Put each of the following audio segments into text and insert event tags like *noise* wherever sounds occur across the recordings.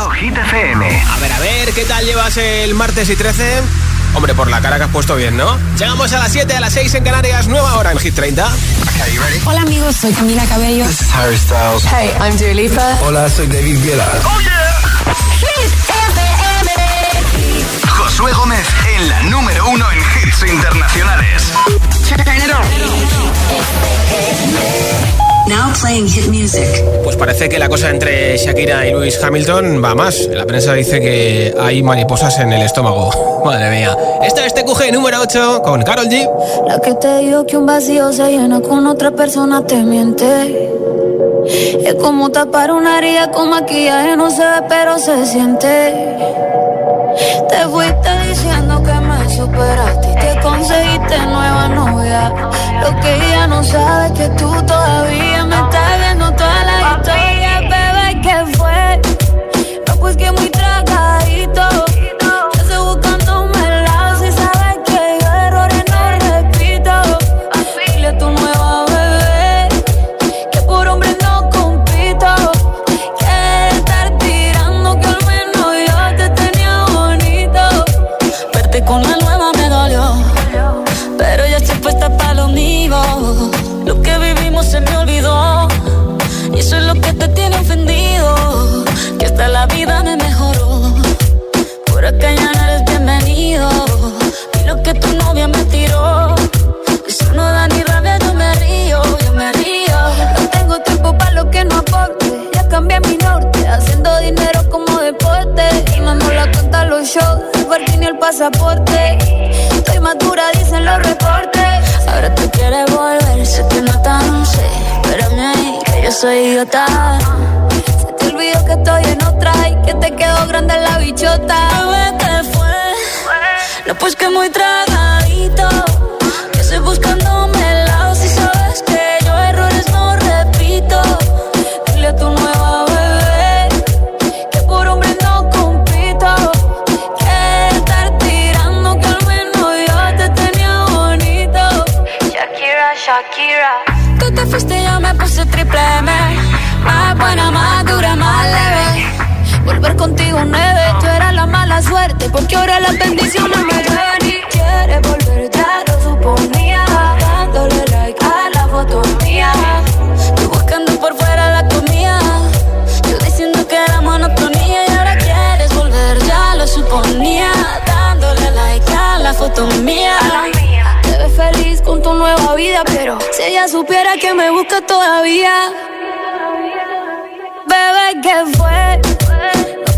escuchando Hit FM. A ver, a ver, ¿qué tal llevas el martes y 13? Hombre, por la cara que has puesto bien, ¿no? Llegamos a las 7, a las 6 en Canarias, nueva hora en Hit 30. Okay, you ready? Hola amigos, soy Camila Cabello. This is Harry Styles. Hey, I'm Dua Lipa. Hola, soy David Guetta. Oh yeah. Hit FM. Josué Gómez en la número uno en hits internacionales. Now playing hit music. Pues parece que la cosa entre Shakira y Lewis Hamilton va más. La prensa dice que hay mariposas en el estómago. *laughs* Madre mía. Esto es TQG número 8 con Carol G. La que te dijo que un vacío se llena con otra persona te miente. Es como tapar una herida con maquillaje, no se ve, pero se siente. Te fuiste diciendo que me superaste y te conseguiste nueva novia. Lo que ella no sabe es que tú todavía me estás viendo que tu novia me tiró. Eso no da ni rabia, yo me río, yo me río. No tengo tiempo para lo que no aporte. Ya cambié mi norte, haciendo dinero como deporte. Y no la cuenta los shows, el y el pasaporte. Estoy madura, dicen los reportes. Ahora tú quieres volver, sé que no tan sé. Espérame ahí, que yo soy idiota. Se te olvidó que estoy en otra y que te quedó grande la bichota. No, pues que muy tragadito. Que estoy buscándome el lado si sabes que yo errores no repito. Dile a tu nueva bebé que por hombre no compito. Que estar tirando que al menos yo te tenía bonito. Shakira, Shakira. Tú te fuiste y yo me puse triple M. Más buena, más dura, más leve. Volver contigo nueve, Porque ahora las bendiciones me llueven y quieres volver, ya lo suponía. Dándole like a la foto mía. Tú buscando por fuera la comida. Yo diciendo que era monotonía y ahora quieres volver, ya lo suponía. Dándole like a la foto mía. Te ves feliz con tu nueva vida, pero si ella supiera que me busca todavía. Bebé, ¿qué fue?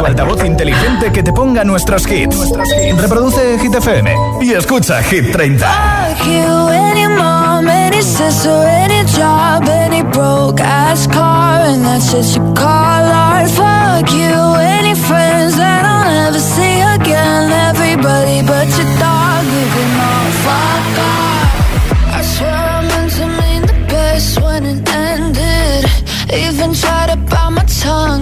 Tu altavoz inteligente que te ponga nuestros hits. Reproduce Hit FM y escucha Hit 30. Fuck you, any mom, any sister, any job, any broke ass car, and that's just you call art. Fuck you, any friends that I'll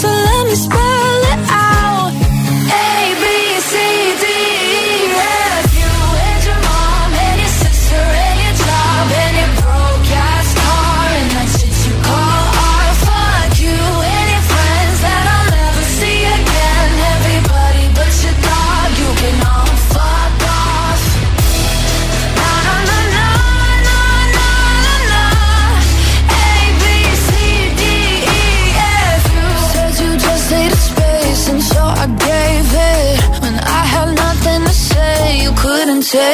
So let me spell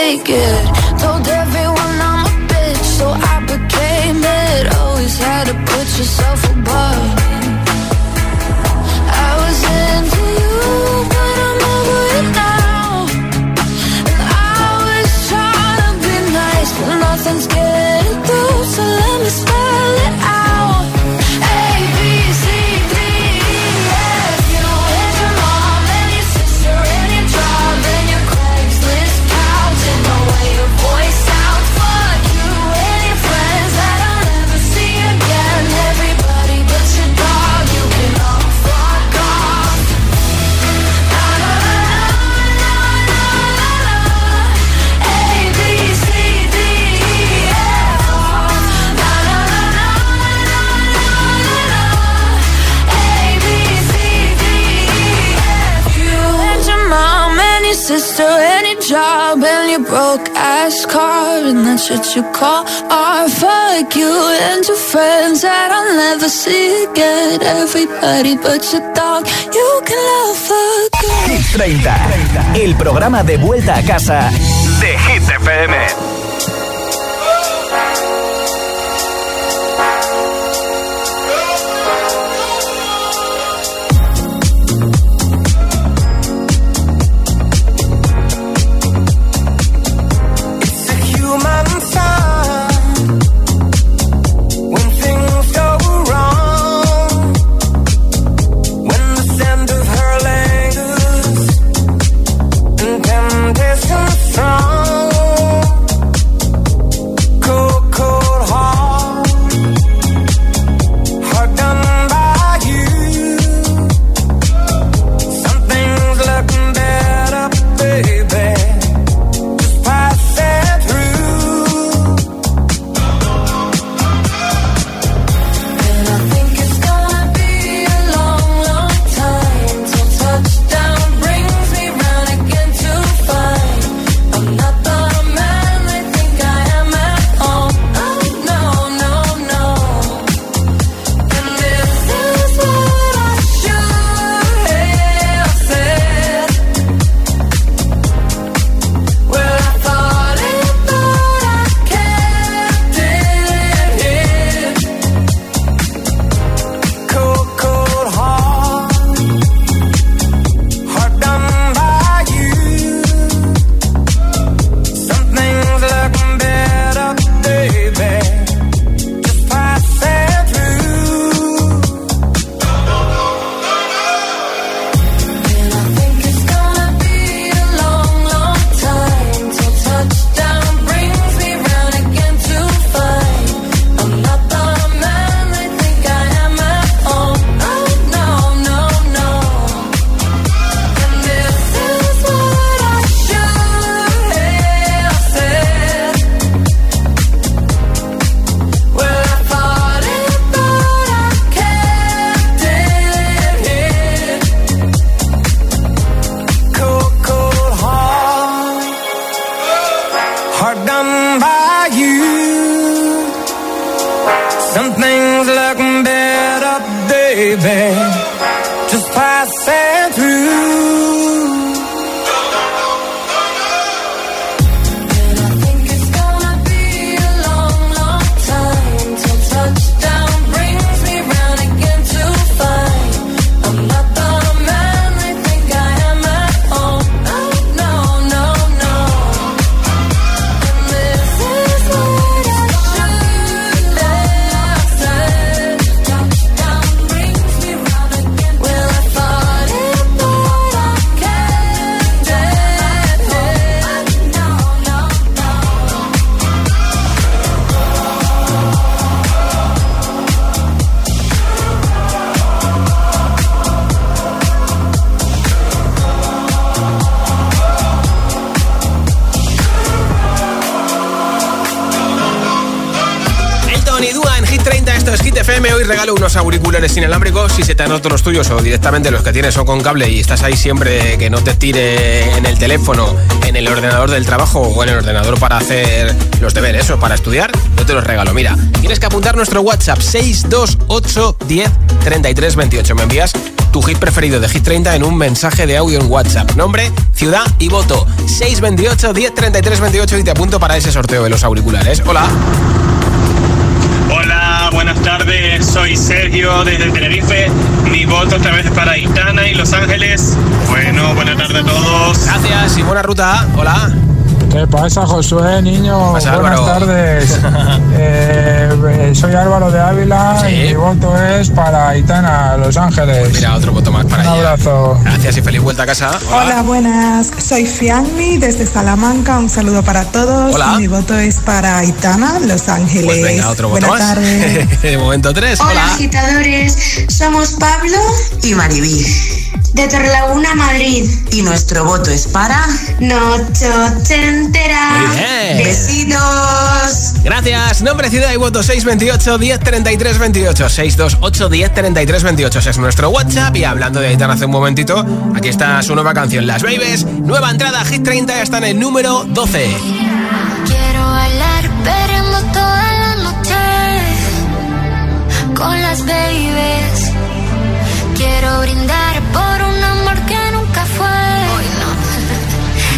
take it. should you call or fuck you and your friends that I'll never see again? Everybody but your dog, you can love again. Hit 30, el programa de vuelta a casa de Hit FM. Regalo unos auriculares inalámbricos. Si se te han roto los tuyos o directamente los que tienes son con cable y estás ahí siempre que no te tire en el teléfono, en el ordenador del trabajo o en el ordenador para hacer los deberes o para estudiar, yo te los regalo. Mira, tienes que apuntar nuestro WhatsApp 628 10 33 28. Me envías tu hit preferido de Hit 30 en un mensaje de audio en WhatsApp. Nombre, ciudad y voto. 628 10 33 28 y te apunto para ese sorteo de los auriculares. Hola. Hola, buenas tardes. Soy Sergio desde Tenerife. Mi voto otra vez para Itana y Los Ángeles. Bueno, buenas tardes a todos. Gracias y buena ruta. Hola. ¿Qué pasa, Josué, niño? pasa, Buenas Álvaro? tardes. *laughs* Eh, eh, soy Álvaro de Ávila Sí. y mi voto es para Itana, Los Ángeles. Mira, otro voto más para Un ella. abrazo. Gracias y feliz vuelta a casa. Hola, buenas. Soy Fianmi desde Salamanca. Un saludo para todos. Hola. Mi voto es para Aitana, Los Ángeles. Pues venga, otro voto Buenas más. tardes. *laughs* de momento tres. Hola. agitadores, somos Pablo y Maribí. De Torrelaguna, Madrid. Y nuestro voto es para Noche Ochentera. Muy bien. Besitos. Gracias. Nombre, ciudad y voto 628 10 33 28. 628 10 33 28. Ese es nuestro WhatsApp. Y hablando de Aitana hace un momentito, aquí está su nueva canción, Las Babies. Nueva entrada, Hit 30, ya está en el número 12. Quiero bailar perreando toda la noche con las babies. Quiero brindar por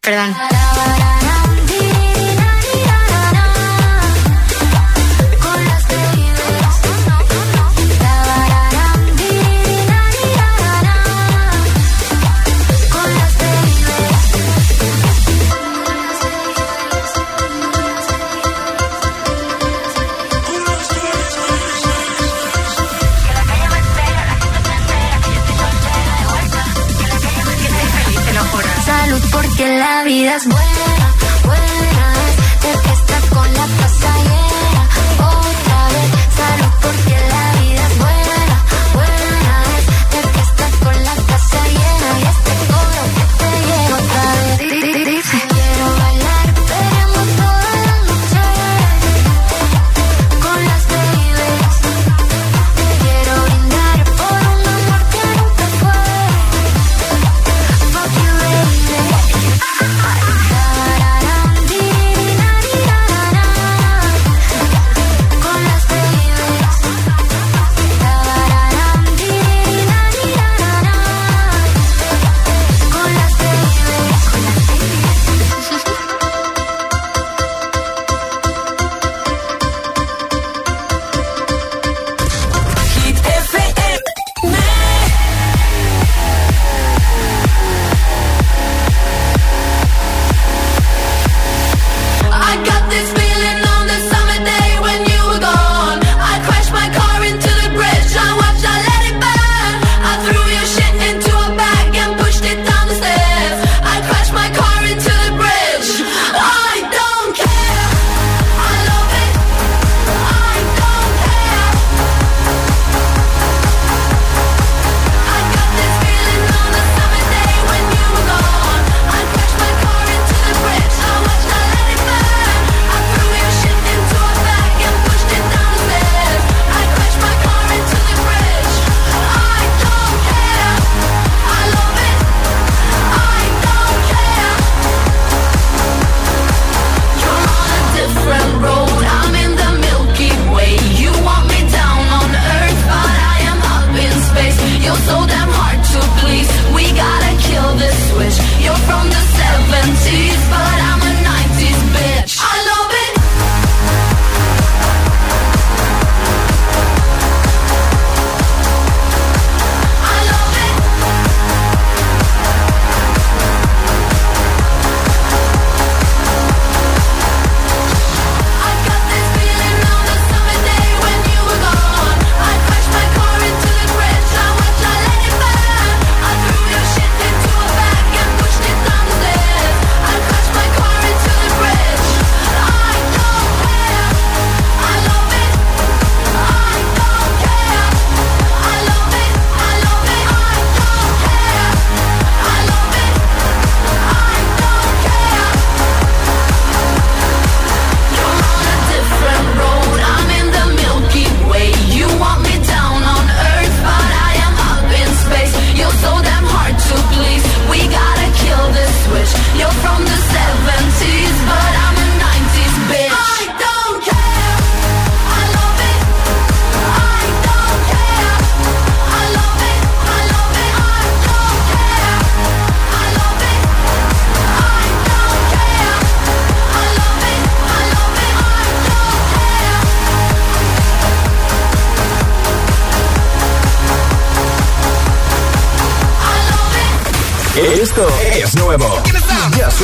perdón.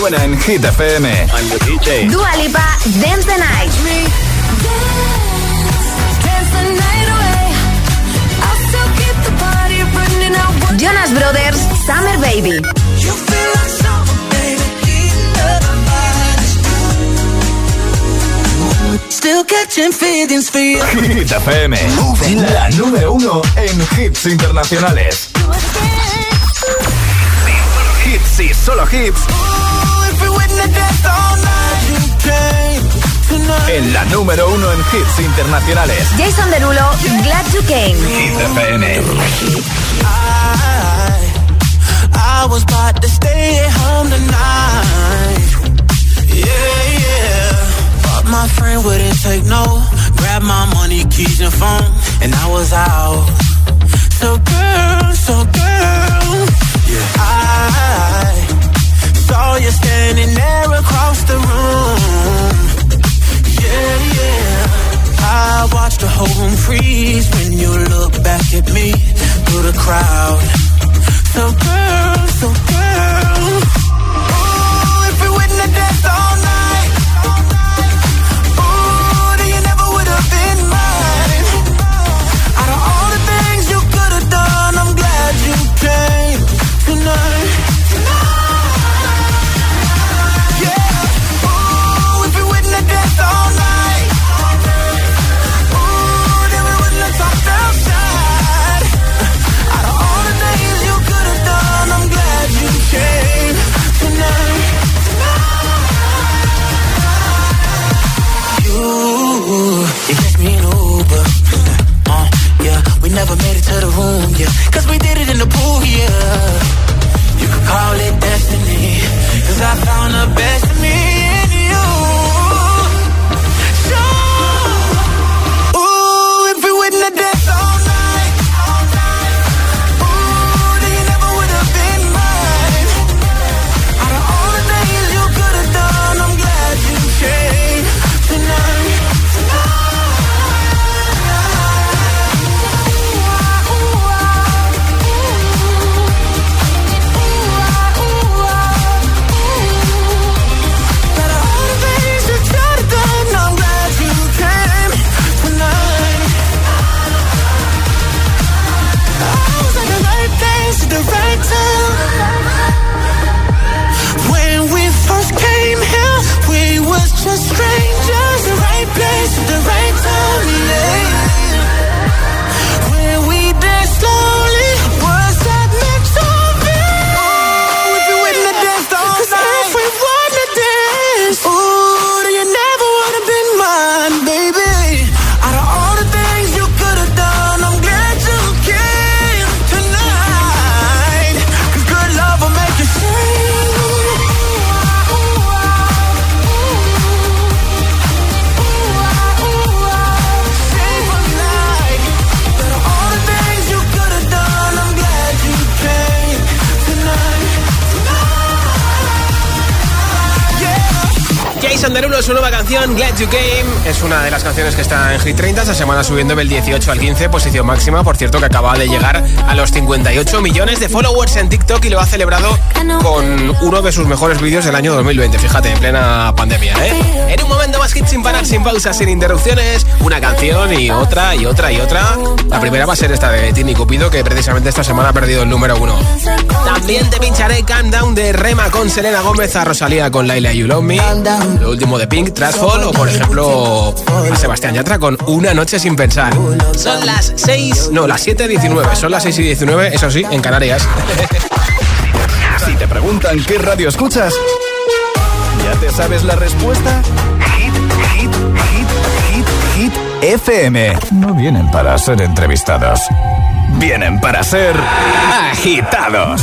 Suena en Hit FM. I'm the DJ. Dua Lipa, Dance the Night. Jonas Brothers, Summer Baby. Still catching feelings for you. Hit FM, la número uno en hits internacionales. Hits y solo hits. En la número uno en hits internacionales. Jason Derulo, Glad You Came. Hit FM. I, I was about to stay at home tonight. Yeah, yeah. But my friend wouldn't take no. Grab my money, keys, and phone. And I was out. So, girl, so, canción, Glad You Came, es una de las canciones que está en Hit 30, esta semana subiendo del 18 al 15, posición máxima, por cierto que acaba de llegar a los 58 millones de followers en TikTok y lo ha celebrado con uno de sus mejores vídeos del año 2020, fíjate, en plena pandemia, ¿eh? En un momento más hit sin parar, sin pausas, sin interrupciones, una canción y otra y otra y otra. La primera va a ser esta de Tini Cupido, que precisamente esta semana ha perdido el número uno. También te pincharé Countdown de Rema con Selena Gómez, a Rosalía con Laila You Love Me, lo último de Pink, O por ejemplo a Sebastián Yatra con Una Noche Sin Pensar. Son las 6, no, las 7.19, son las 6 y 19, eso sí, en Canarias. *laughs* Si te preguntan qué radio escuchas, ¿ya te sabes la respuesta? Hit, hit, hit, hit, hit, FM. No vienen para ser entrevistados, vienen para ser agitados.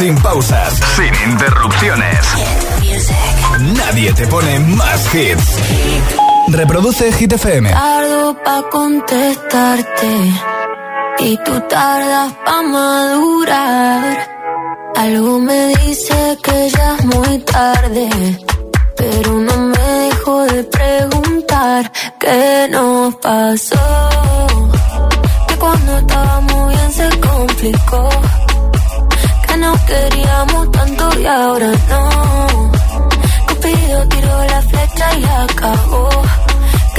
Sin pausas, sin interrupciones. Nadie te pone más hits. Reproduce Hit FM. Tardo pa' contestarte y tú tardas pa' madurar. Algo me dice que ya es muy tarde, pero no me dejo de preguntar qué nos pasó. Que cuando estábamos bien se complicó, nos queríamos tanto y ahora no. Cupido tiró la flecha y acabó.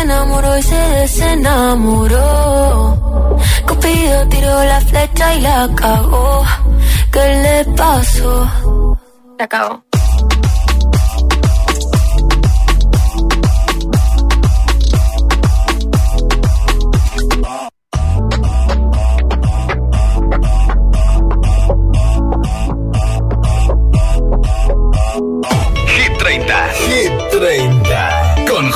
Se enamoró y se desenamoró. Cupido tiró la flecha y la cagó. ¿Qué le pasó? La acabó.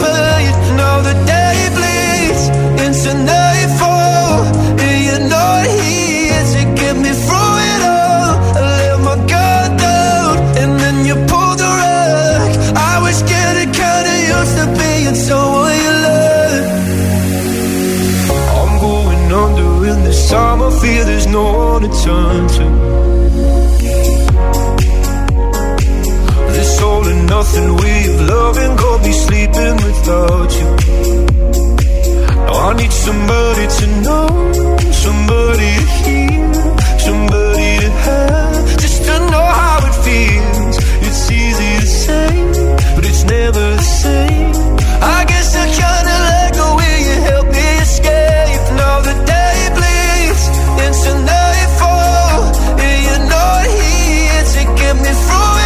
pain. The day bleeds into nightfall, and you're to get me through it all. I let my guard down, and then you pulled the rug. I was getting kinda used to being someone you. I'm going under in this there's no one to turn to. Nothing way of loving got me sleeping without you. Now I need somebody to know, somebody to hear, somebody to have, just to know how it feels. It's easy to say, but it's never the same. I guess I kinda like the way you help me escape. Now the day bleeds into nightfall, and you're not here to get me through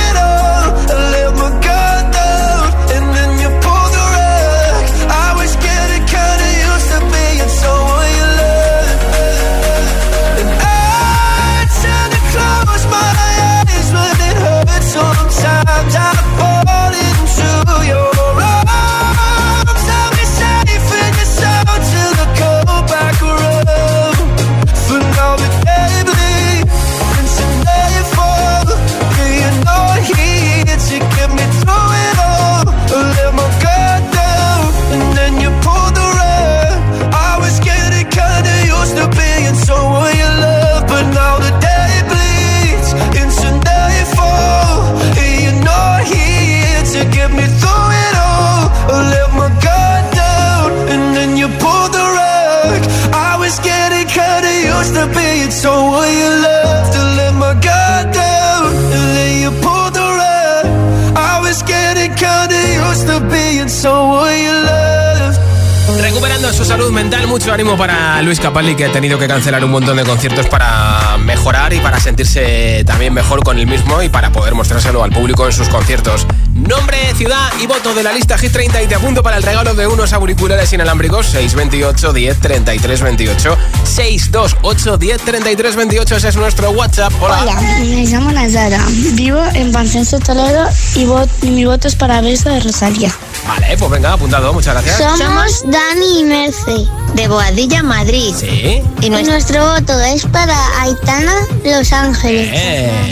ánimo para Luis Capaldi que ha tenido que cancelar un montón de conciertos para mejorar y para sentirse también mejor con él mismo y para poder mostrárselo al público en sus conciertos. Nombre, ciudad y voto de la lista Hit 30 y te apunto para el regalo de unos auriculares inalámbricos 628 10 33 28 628 10 33 28 ese es nuestro WhatsApp. Hola. Hola, me llamo Nazara. Vivo en Pancenso Toledo y, y mi voto es para Beso de Rosalía. Vale, pues venga, apuntado, muchas gracias. Somos Dani y Merce, de Boadilla, Madrid. Sí. Y nuestro voto es para Aitana Los Ángeles.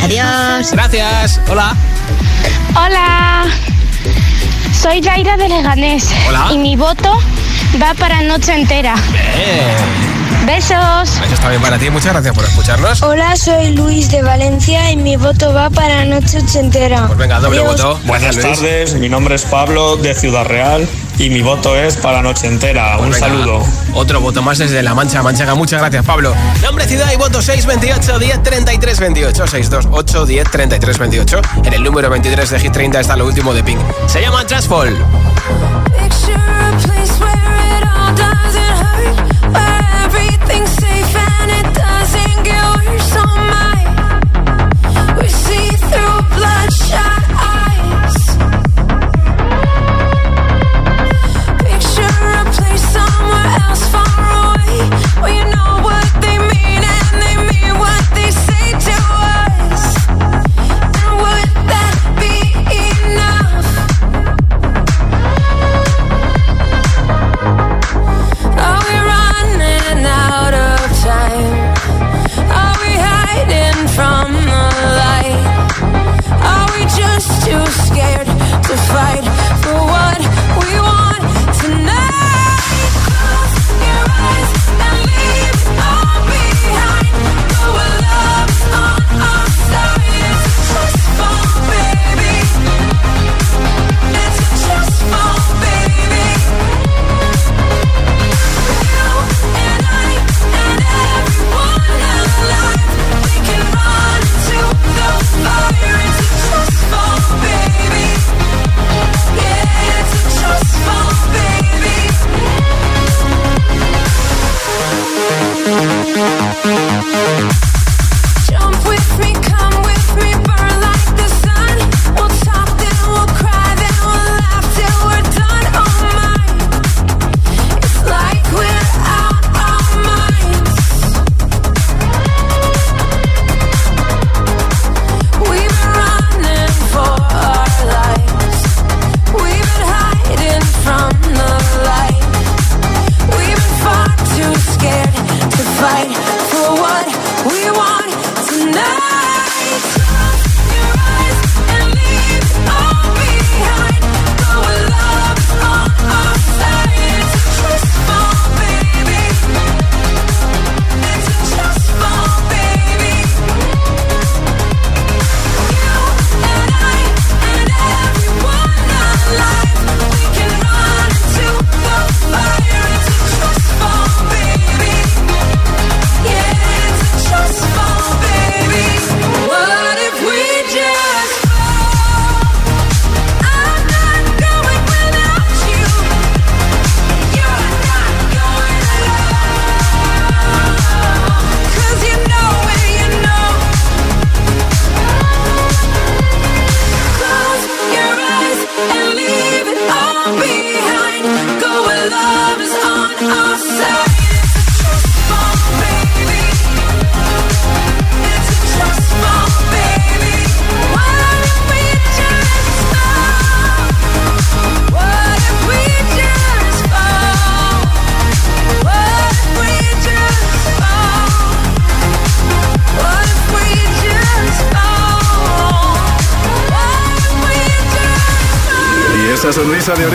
Adiós. Gracias. Hola. Hola, soy Yaira de Leganés Hola. y mi voto va para Noche Entera. Bien. Besos. Eso está bien para ti, muchas gracias por escucharnos. Hola, soy Luis de Valencia y mi voto va para Noche Ochentera. Pues venga, doble Adiós. voto. Buenas Luis. tardes, mi nombre es Pablo de Ciudad Real y mi voto es para Noche Entera. Pues Un venga, saludo. Otro voto más desde La Mancha Manchaga. Muchas gracias, Pablo. Nombre, ciudad y voto 628 10 33 28 628 10 33 28. En el número 23 de Hit 30 está lo último de Pink. Se llama Trustfall. Picture Thank.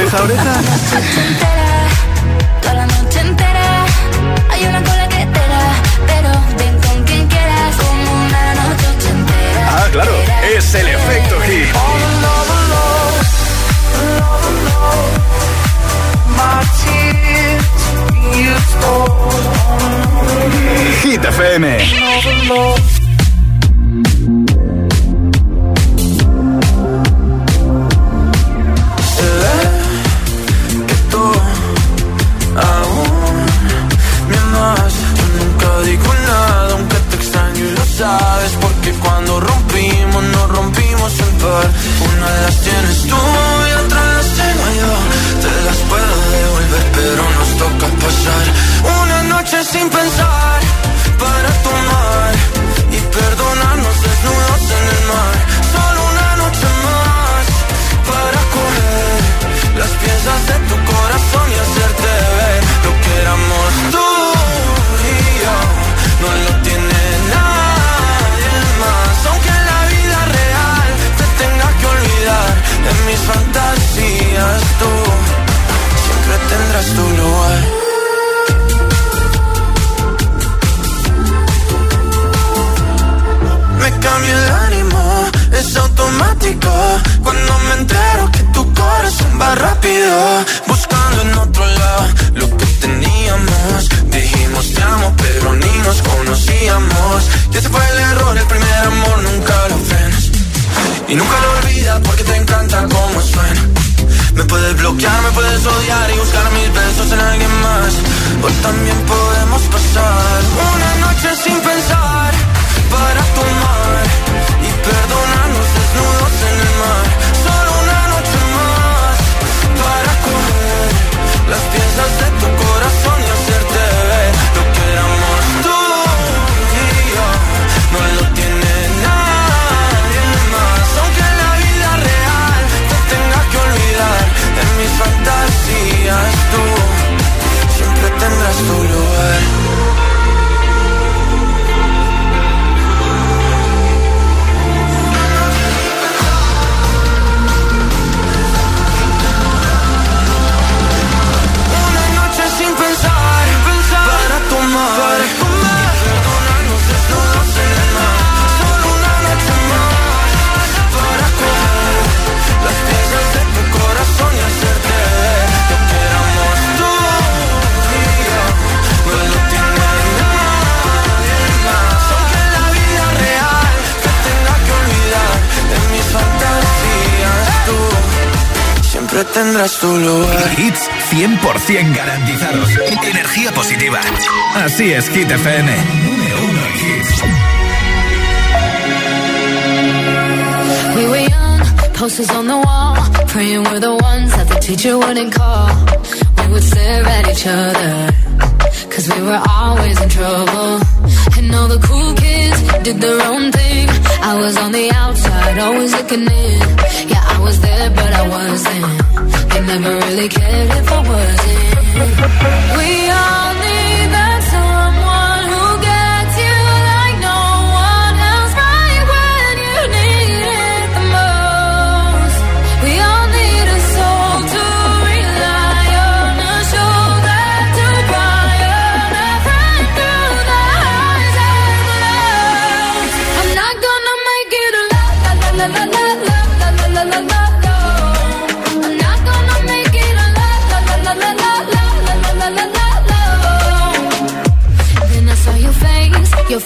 倒れた Hits 100% garantizados. Energía positiva. Así es, Hit FM. Número. We were young, posters on the wall. Praying we're the ones that the teacher wouldn't call. We would stare at each other. Cause we were always in trouble. And all the cool kids did their own thing. I was on the outside, always looking in. Yeah, I was there, but I wasn't. never really cared if I wasn't. We all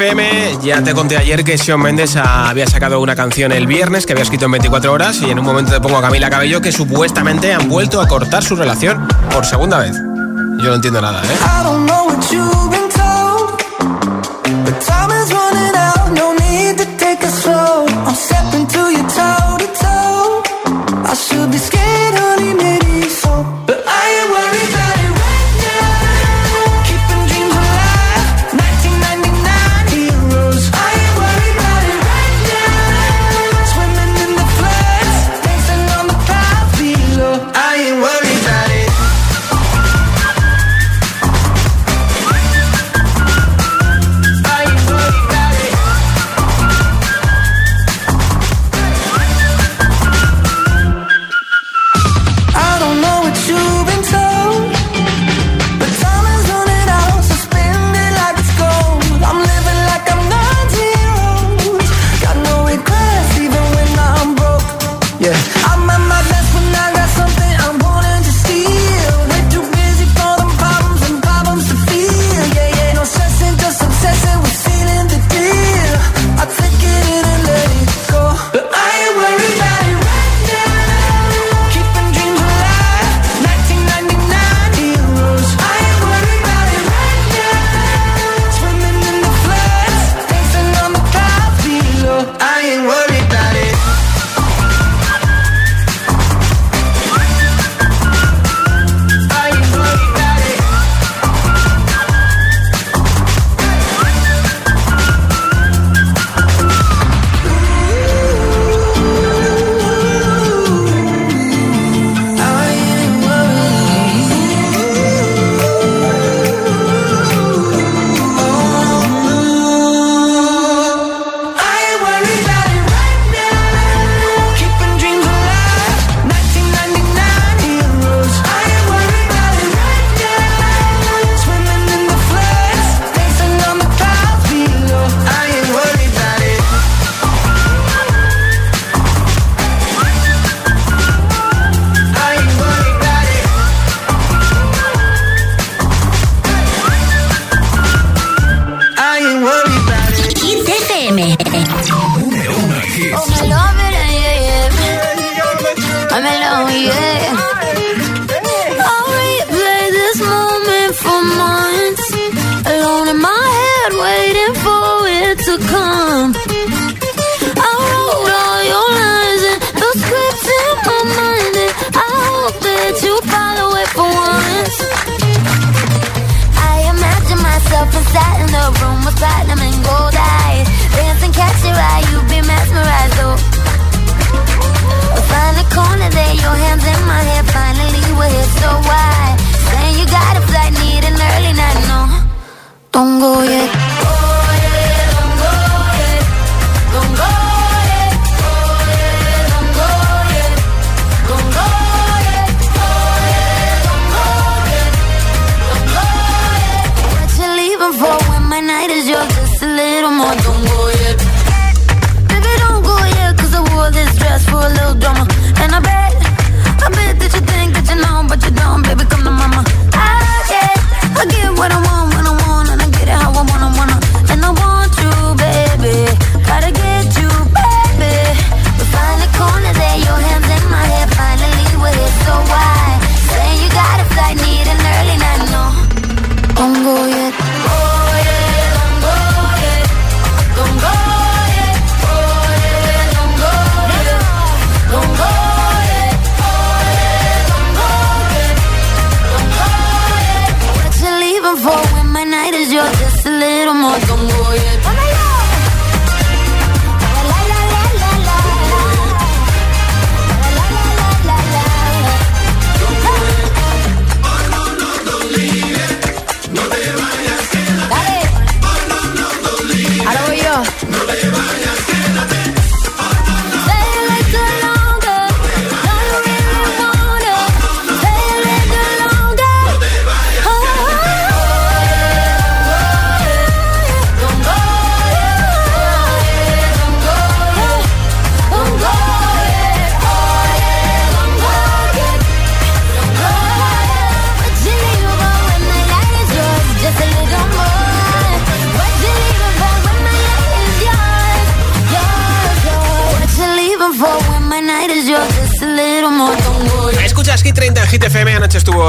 FM. Ya te conté ayer que Sean Mendes había sacado una canción el viernes que había escrito en 24 horas y en un momento te pongo a Camila Cabello que supuestamente han vuelto a cortar su relación por segunda vez. Yo no entiendo nada, ¿eh?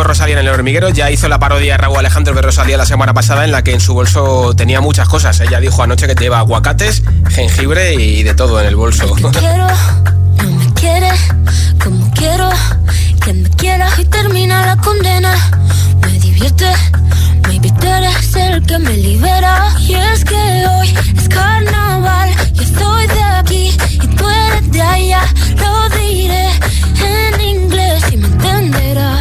hizo Rosalía en el hormiguero, ya hizo la parodia de Raúl Alejandro de Rosalía la semana pasada en la que en su bolso tenía muchas cosas. Ella dijo anoche que te lleva aguacates, jengibre y de todo en el bolso. El que quiero, no me quiere, como quiero, que me quieras y termina la condena. Me divierte, maybe tú eres el que me libera. Y es que hoy es carnaval, yo estoy de aquí y tú eres de allá. Lo diré en inglés y me entenderás.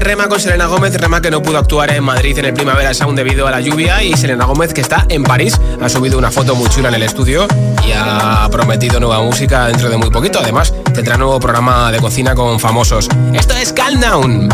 rema con Selena Gómez, rema que no pudo actuar en Madrid en el Primavera Sound debido a la lluvia y Selena Gómez que está en París, ha subido una foto muy chula en el estudio y ha prometido nueva música dentro de muy poquito, además tendrá nuevo programa de cocina con famosos. Esto es Calm Down.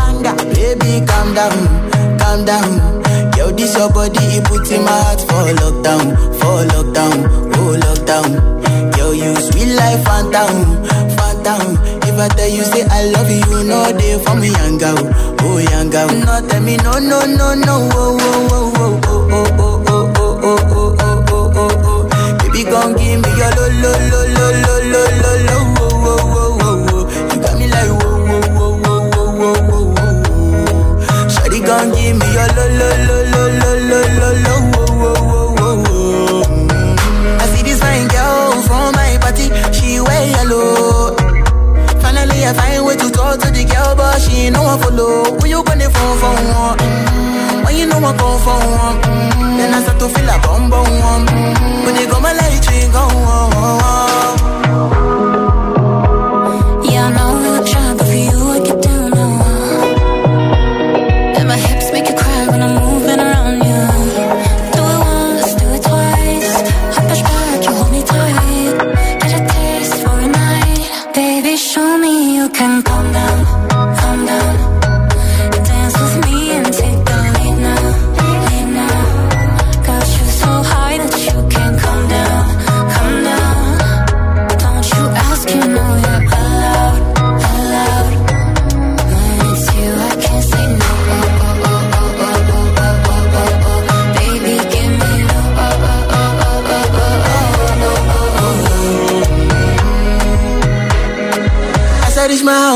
I tell you say I love you, no day for me, young girl, oh young girl. No tell me no, no, no, no, oh, oh, oh, oh, oh, oh, oh, oh, oh, oh, oh, oh, oh, oh. Baby, gon' give me your lo, lo, lo, lo, lo, lo, lo, lo, oh, oh, oh, oh, oh. You got me like whoa, whoa, whoa, whoa, whoa, whoa, whoa, whoa. Shawty gon' give me your lo, lo, lo, lo, lo, lo, lo, I find way to to the girl, but she ain't no one follow. When you phone for one? Mm-hmm. When you know I come for one? Mm-hmm. Then I start to feel a bum bum one. Mm-hmm. When they go my light, she go Yeah, I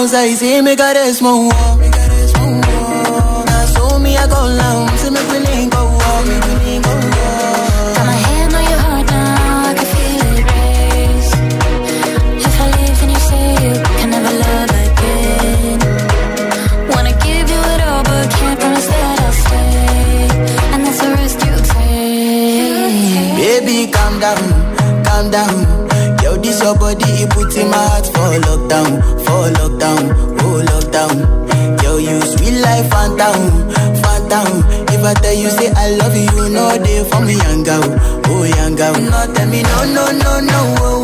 Sounds like me got a small oh lockdown. Yo, you sweet life, phantom, phantom. If I tell you say I love you, no day for me, young girl, oh young girl. No, tell me no, no, no, no, oh,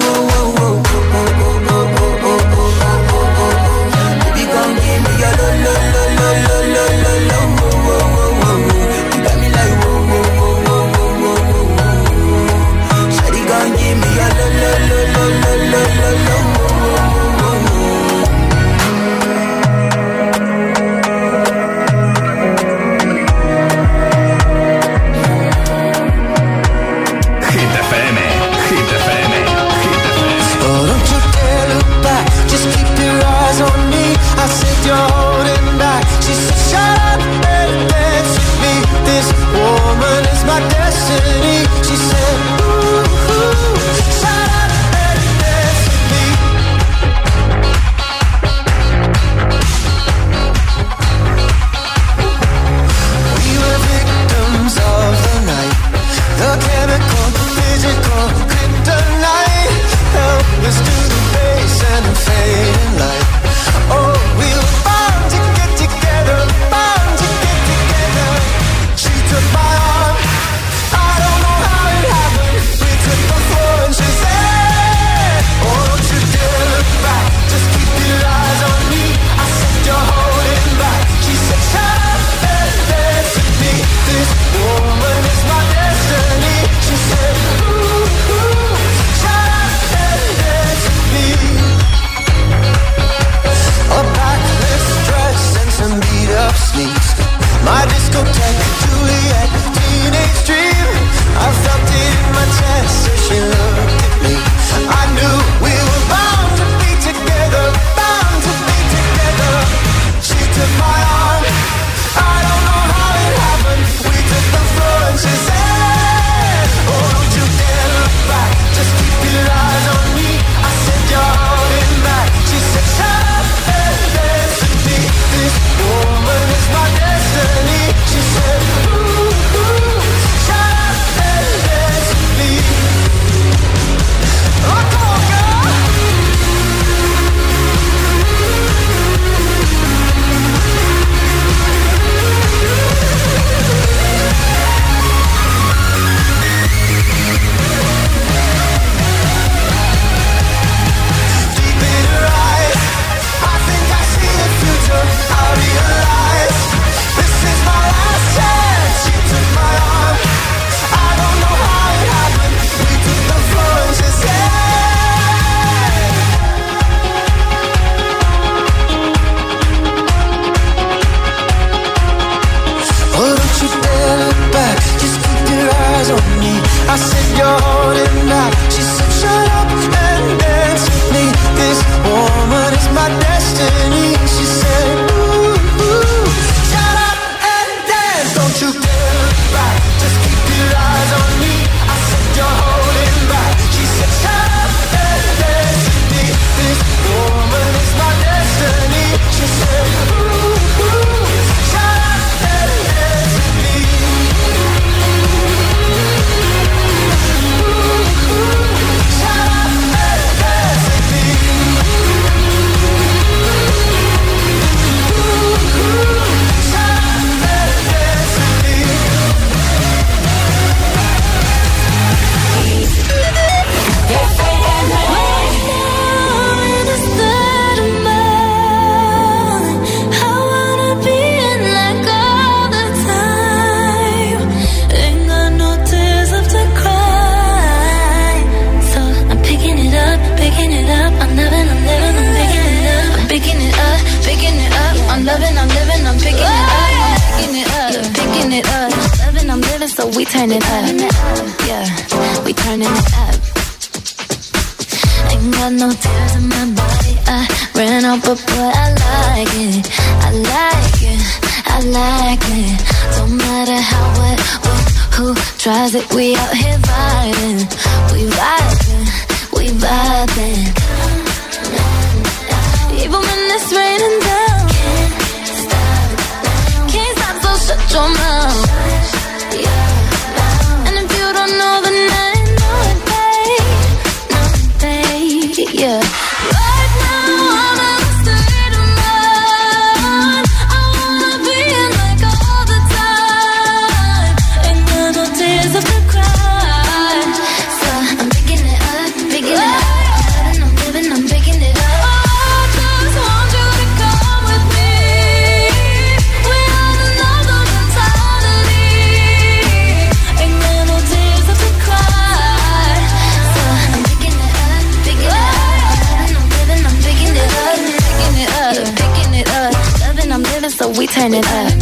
we turn it up.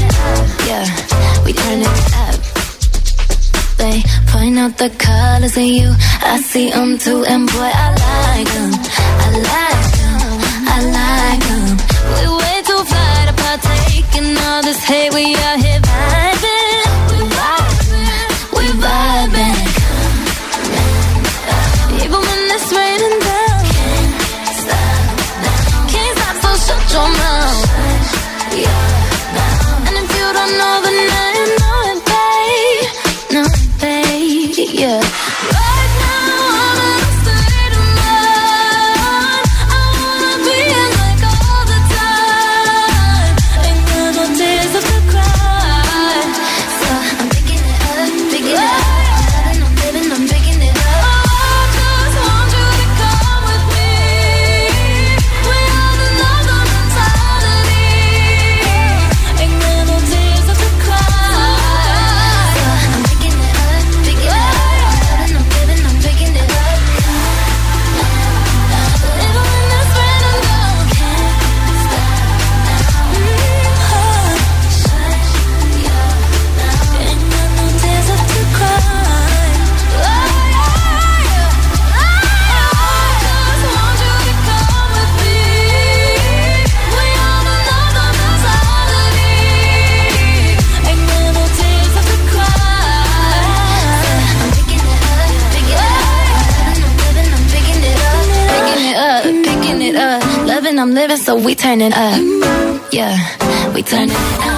Yeah, we turn it up. They point out the colors in you. I see them too, and boy, I like them. I like them. I like them. We way too fly to partake in all this hate we are here. so we turning up. Yeah, we turning up.